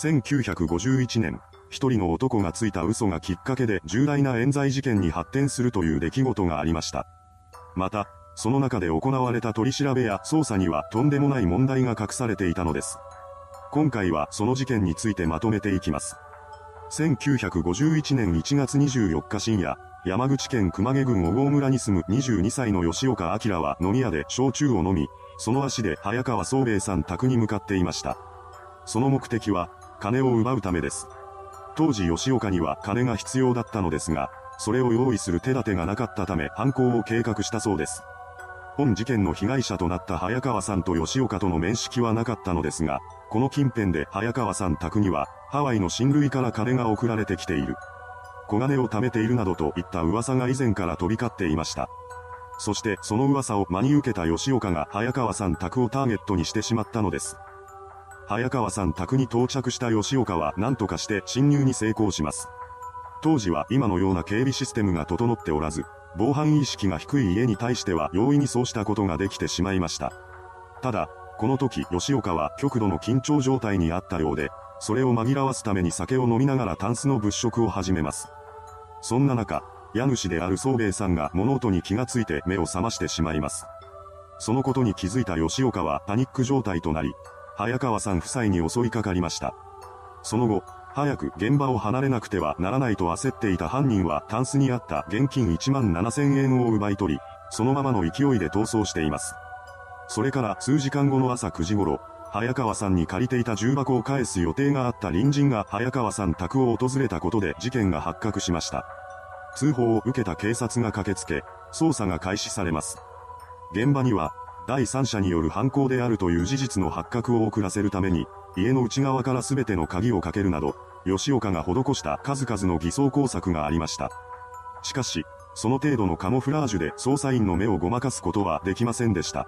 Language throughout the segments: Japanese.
1951年、一人の男がついた嘘がきっかけで重大な冤罪事件に発展するという出来事がありました。また、その中で行われた取り調べや捜査にはとんでもない問題が隠されていたのです。今回はその事件についてまとめていきます。1951年1月24日深夜、山口県熊毛郡小郷村に住む22歳の吉岡明は飲み屋で焼酎を飲み、その足で早川宗兵衛さん宅に向かっていました。その目的は、金を奪うためです。当時吉岡には金が必要だったのですが、それを用意する手立てがなかったため犯行を計画したそうです。本事件の被害者となった早川さんと吉岡との面識はなかったのですが、この近辺で早川さん宅には、ハワイの親類から金が送られてきている。小金を貯めているなどといった噂が以前から飛び交っていました。そしてその噂を真に受けた吉岡が早川さん宅をターゲットにしてしまったのです。早川さん宅に到着した吉岡は何とかして侵入に成功します。当時は今のような警備システムが整っておらず、防犯意識が低い家に対しては容易にそうしたことができてしまいました。ただ、この時吉岡は極度の緊張状態にあったようで、それを紛らわすために酒を飲みながらタンスの物色を始めます。そんな中、家主である宗兵衛さんが物音に気がついて目を覚ましてしまいます。そのことに気づいた吉岡はパニック状態となり、早川さん夫妻に襲いかかりました。その後、早く現場を離れなくてはならないと焦っていた犯人はタンスにあった現金1万7000円を奪い取り、そのままの勢いで逃走しています。それから数時間後の朝9時頃、早川さんに借りていた重箱を返す予定があった隣人が早川さん宅を訪れたことで事件が発覚しました。通報を受けた警察が駆けつけ、捜査が開始されます。現場には、第三者による犯行であるという事実の発覚を遅らせるために、家の内側から全ての鍵をかけるなど、吉岡が施した数々の偽装工作がありました。しかし、その程度のカモフラージュで捜査員の目をごまかすことはできませんでした。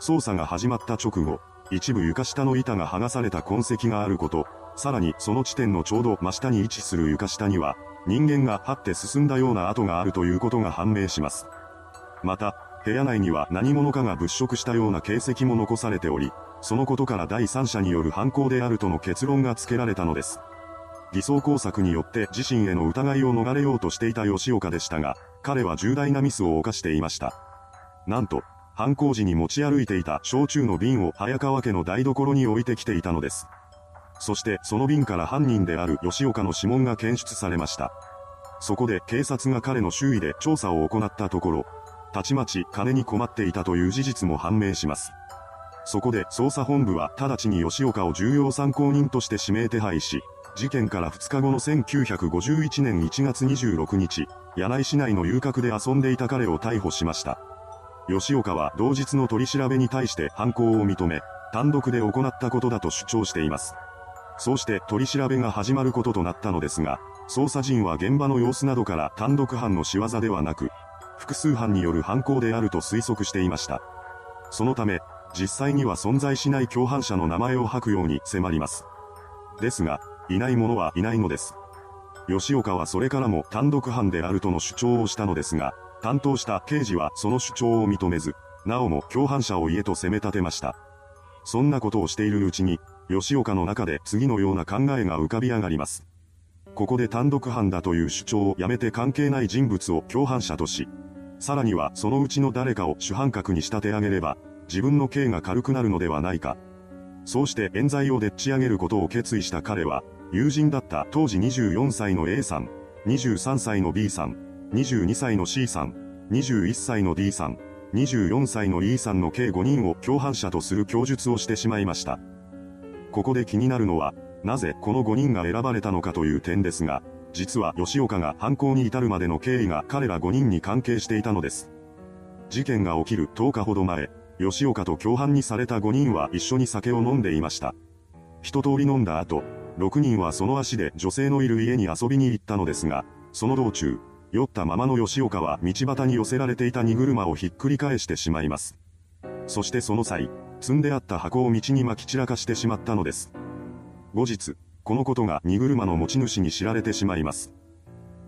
捜査が始まった直後、一部床下の板が剥がされた痕跡があること、さらにその地点のちょうど真下に位置する床下には、人間が張って進んだような跡があるということが判明します。また、部屋内には何者かが物色したような形跡も残されており、そのことから第三者による犯行であるとの結論がつけられたのです。偽装工作によって自身への疑いを逃れようとしていた吉岡でしたが、彼は重大なミスを犯していました。なんと、犯行時に持ち歩いていた焼酎の瓶を早川家の台所に置いてきていたのです。そしてその瓶から犯人である吉岡の指紋が検出されました。そこで警察が彼の周囲で調査を行ったところ、たちまち金に困っていたという事実も判明します。そこで捜査本部は直ちに吉岡を重要参考人として指名手配し、事件から2日後の1951年1月26日、柳井市内の遊郭で遊んでいた彼を逮捕しました。吉岡は同日の取り調べに対して犯行を認め、単独で行ったことだと主張しています。そうして取り調べが始まることとなったのですが、捜査陣は現場の様子などから単独犯の仕業ではなく、複数犯による犯行であると推測していました。そのため、実際には存在しない共犯者の名前を吐くように迫ります。ですが、いない者はいないのです。吉岡はそれからも単独犯であるとの主張をしたのですが、担当した刑事はその主張を認めず、なおも共犯者を家と責め立てました。そんなことをしているうちに、吉岡の中で次のような考えが浮かび上がります。ここで単独犯だという主張をやめて関係ない人物を共犯者とし、さらにはそのうちの誰かを主犯格に仕立て上げれば、自分の刑が軽くなるのではないか。そうして冤罪をでっち上げることを決意した彼は、友人だった当時24歳の A さん、23歳の B さん、22歳の C さん、21歳の D さん、24歳の E さんの計5人を共犯者とする供述をしてしまいました。ここで気になるのは、なぜこの5人が選ばれたのかという点ですが、実は吉岡が犯行に至るまでの経緯が彼ら5人に関係していたのです。事件が起きる10日ほど前、吉岡と共犯にされた5人は一緒に酒を飲んでいました。一通り飲んだ後、6人はその足で女性のいる家に遊びに行ったのですが、その道中、酔ったままの吉岡は道端に寄せられていた荷車をひっくり返してしまいます。そしてその際、積んであった箱を道に撒き散らかしてしまったのです。後日、このことが荷車の持ち主に知られてしまいます。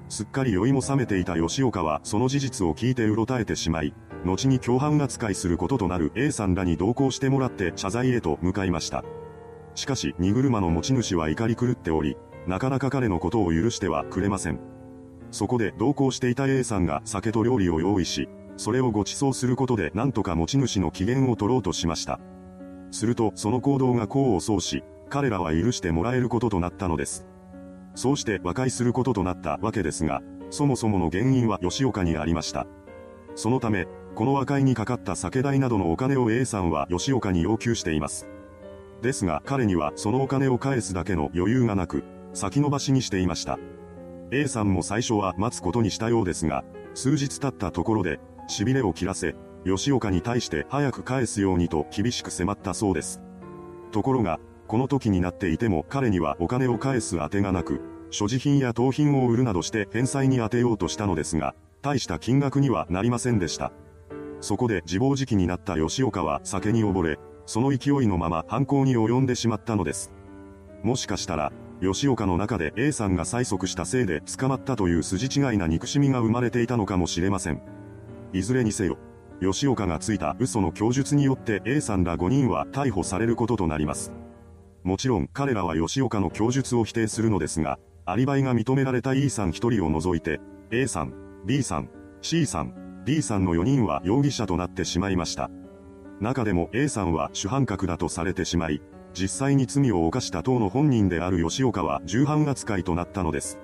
すっかり酔いも覚めていた吉岡はその事実を聞いてうろたえてしまい、後に共犯扱いすることとなる A さんらに同行してもらって謝罪へと向かいました。しかし荷車の持ち主は怒り狂っており、なかなか彼のことを許してはくれません。そこで同行していた A さんが酒と料理を用意し、それをご馳走することで何とか持ち主の機嫌を取ろうとしました。するとその行動が功を奏し、彼らは許してもらえることとなったのです。そうして和解することとなったわけですが、そもそもの原因は吉岡にありました。そのため、この和解にかかった酒代などのお金を A さんは吉岡に要求しています。ですが彼にはそのお金を返すだけの余裕がなく、先延ばしにしていました。A さんも最初は待つことにしたようですが、数日経ったところで、痺れを切らせ、吉岡に対して早く返すようにと厳しく迫ったそうです。ところが、この時になっていても彼にはお金を返す当てがなく、所持品や盗品を売るなどして返済に充てようとしたのですが、大した金額にはなりませんでした。そこで自暴自棄になった吉岡は酒に溺れ、その勢いのまま犯行に及んでしまったのです。もしかしたら、吉岡の中で A さんが催促したせいで捕まったという筋違いな憎しみが生まれていたのかもしれません。いずれにせよ、吉岡がついた嘘の供述によって A さんら5人は逮捕されることとなります。もちろん彼らは吉岡の供述を否定するのですが、アリバイが認められた E さん1人を除いて、A さん、B さん、C さん、D さんの4人は容疑者となってしまいました。中でも A さんは主犯格だとされてしまい、実際に罪を犯した党の本人である吉岡は重犯扱いとなったのです。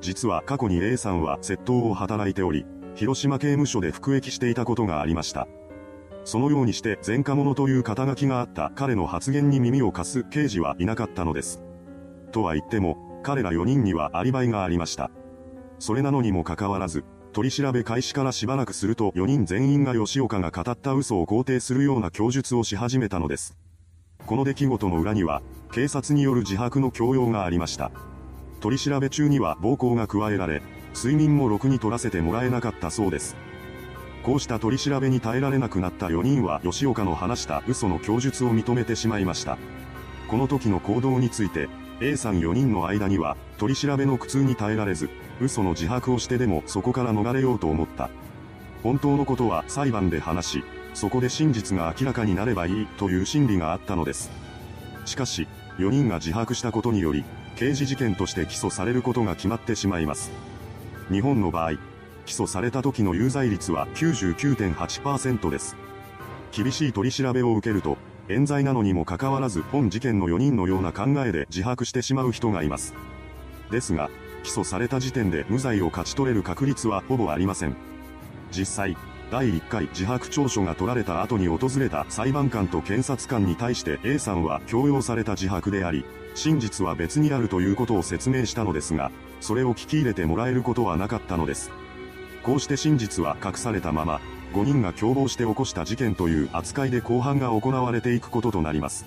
実は過去に A さんは窃盗を働いており、広島刑務所で服役していたことがありました。そのようにして前科者という肩書きがあった彼の発言に耳を貸す刑事はいなかったのです。とは言っても、彼ら4人にはアリバイがありました。それなのにもかかわらず、取り調べ開始からしばらくすると4人全員が吉岡が語った嘘を肯定するような供述をし始めたのです。この出来事の裏には、警察による自白の強要がありました。取り調べ中には暴行が加えられ、睡眠もろくに取らせてもらえなかったそうです。こうした取り調べに耐えられなくなった4人は吉岡の話した嘘の供述を認めてしまいました。この時の行動について、A さん4人の間には、取り調べの苦痛に耐えられず、嘘の自白をしてでもそこから逃れようと思った。本当のことは裁判で話し、そこで真実が明らかになればいいという心理があったのです。しかし、4人が自白したことにより、刑事事件として起訴されることが決まってしまいます。日本の場合、起訴された時の有罪率は99.8%です。厳しい取り調べを受けると、冤罪なのにもかかわらず本事件の4人のような考えで自白してしまう人がいます。ですが、起訴された時点で無罪を勝ち取れる確率はほぼありません。実際、第1回自白調書が取られた後に訪れた裁判官と検察官に対して A さんは強要された自白であり、真実は別にあるということを説明したのですが、それを聞き入れてもらえることはなかったのです。こうして真実は隠されたまま、5人が共謀して起こした事件という扱いで公判が行われていくこととなります。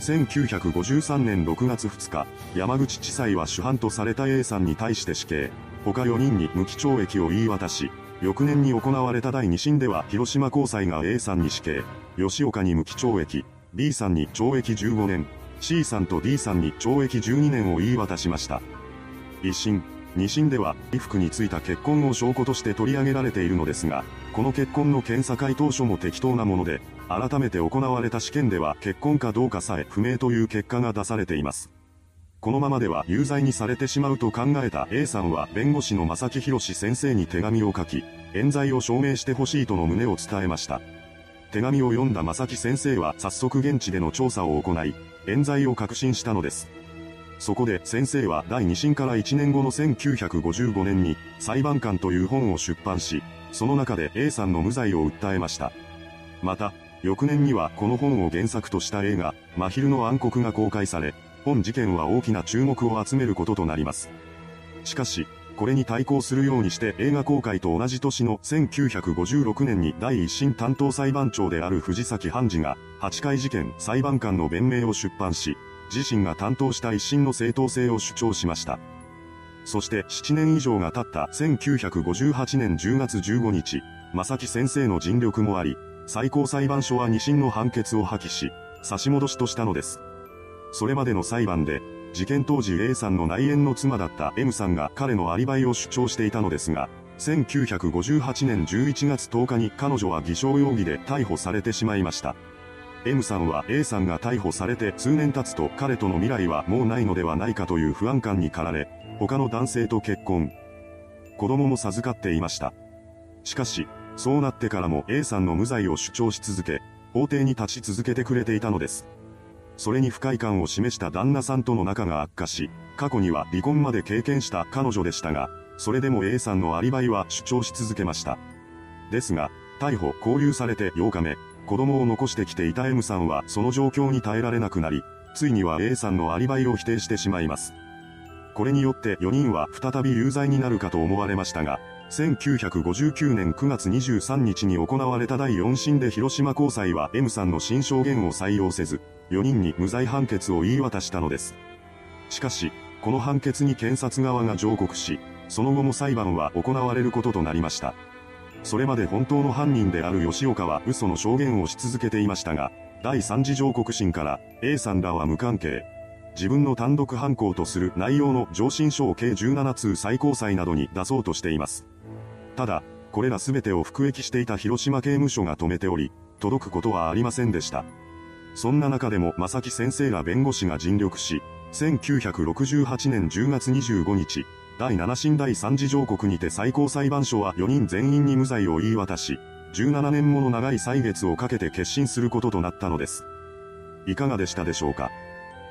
1953年6月2日、山口地裁は主犯とされた A さんに対して死刑、他4人に無期懲役を言い渡し、翌年に行われた第2審では広島高裁が A さんに死刑、吉岡に無期懲役、B さんに懲役15年、C さんと D さんに懲役12年を言い渡しました。一審、二審では、衣服についた結婚を証拠として取り上げられているのですが、この結婚の検査回答書も適当なもので、改めて行われた試験では結婚かどうかさえ不明という結果が出されています。このままでは有罪にされてしまうと考えた A さんは弁護士の正木博先生に手紙を書き、冤罪を証明してほしいとの旨を伝えました。手紙を読んだ正木先生は早速現地での調査を行い、冤罪を確信したのです。そこで先生は第2審から1年後の1955年に裁判官という本を出版し、その中で A さんの無罪を訴えました。また、翌年にはこの本を原作とした映画、真昼の暗黒が公開され、本事件は大きな注目を集めることとなります。しかし、これに対抗するようにして映画公開と同じ年の1956年に第一審担当裁判長である藤崎判事が8回事件裁判官の弁明を出版し、自身が担当した一審の正当性を主張しました。そして7年以上が経った1958年10月15日、正木先生の尽力もあり、最高裁判所は二審の判決を破棄し、差し戻しとしたのです。それまでの裁判で、事件当時 A さんの内縁の妻だった M さんが彼のアリバイを主張していたのですが、1958年11月10日に彼女は偽証容疑で逮捕されてしまいました。M さんは A さんが逮捕されて数年経つと彼との未来はもうないのではないかという不安感に駆られ、他の男性と結婚。子供も授かっていました。しかし、そうなってからも A さんの無罪を主張し続け、法廷に立ち続けてくれていたのです。それに不快感を示した旦那さんとの仲が悪化し、過去には離婚まで経験した彼女でしたが、それでも A さんのアリバイは主張し続けました。ですが、逮捕、拘留されて8日目、子供を残してきていた M さんはその状況に耐えられなくなり、ついには A さんのアリバイを否定してしまいます。これによって4人は再び有罪になるかと思われましたが、1959年9月23日に行われた第4審で広島高裁は M さんの新証言を採用せず、4人に無罪判決を言い渡したのです。しかし、この判決に検察側が上告し、その後も裁判は行われることとなりました。それまで本当の犯人である吉岡は嘘の証言をし続けていましたが、第3次上告審から A さんらは無関係。自分の単独犯行とする内容の上申書を計17通最高裁などに出そうとしています。ただ、これら全てを服役していた広島刑務所が止めており、届くことはありませんでした。そんな中でも正木先生ら弁護士が尽力し、1968年10月25日、第7審第3次上告にて最高裁判所は4人全員に無罪を言い渡し、17年もの長い歳月をかけて決心することとなったのです。いかがでしたでしょうか？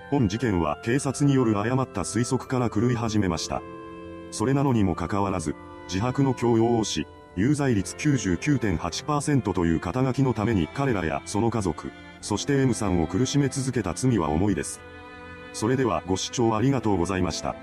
本事件は警察による誤った推測から狂い始めました。それなのにもかかわらず、自白の強要をし、有罪率99.8%という肩書きのために彼らやその家族、そして M さんを苦しめ続けた罪は重いです。それではご視聴ありがとうございました。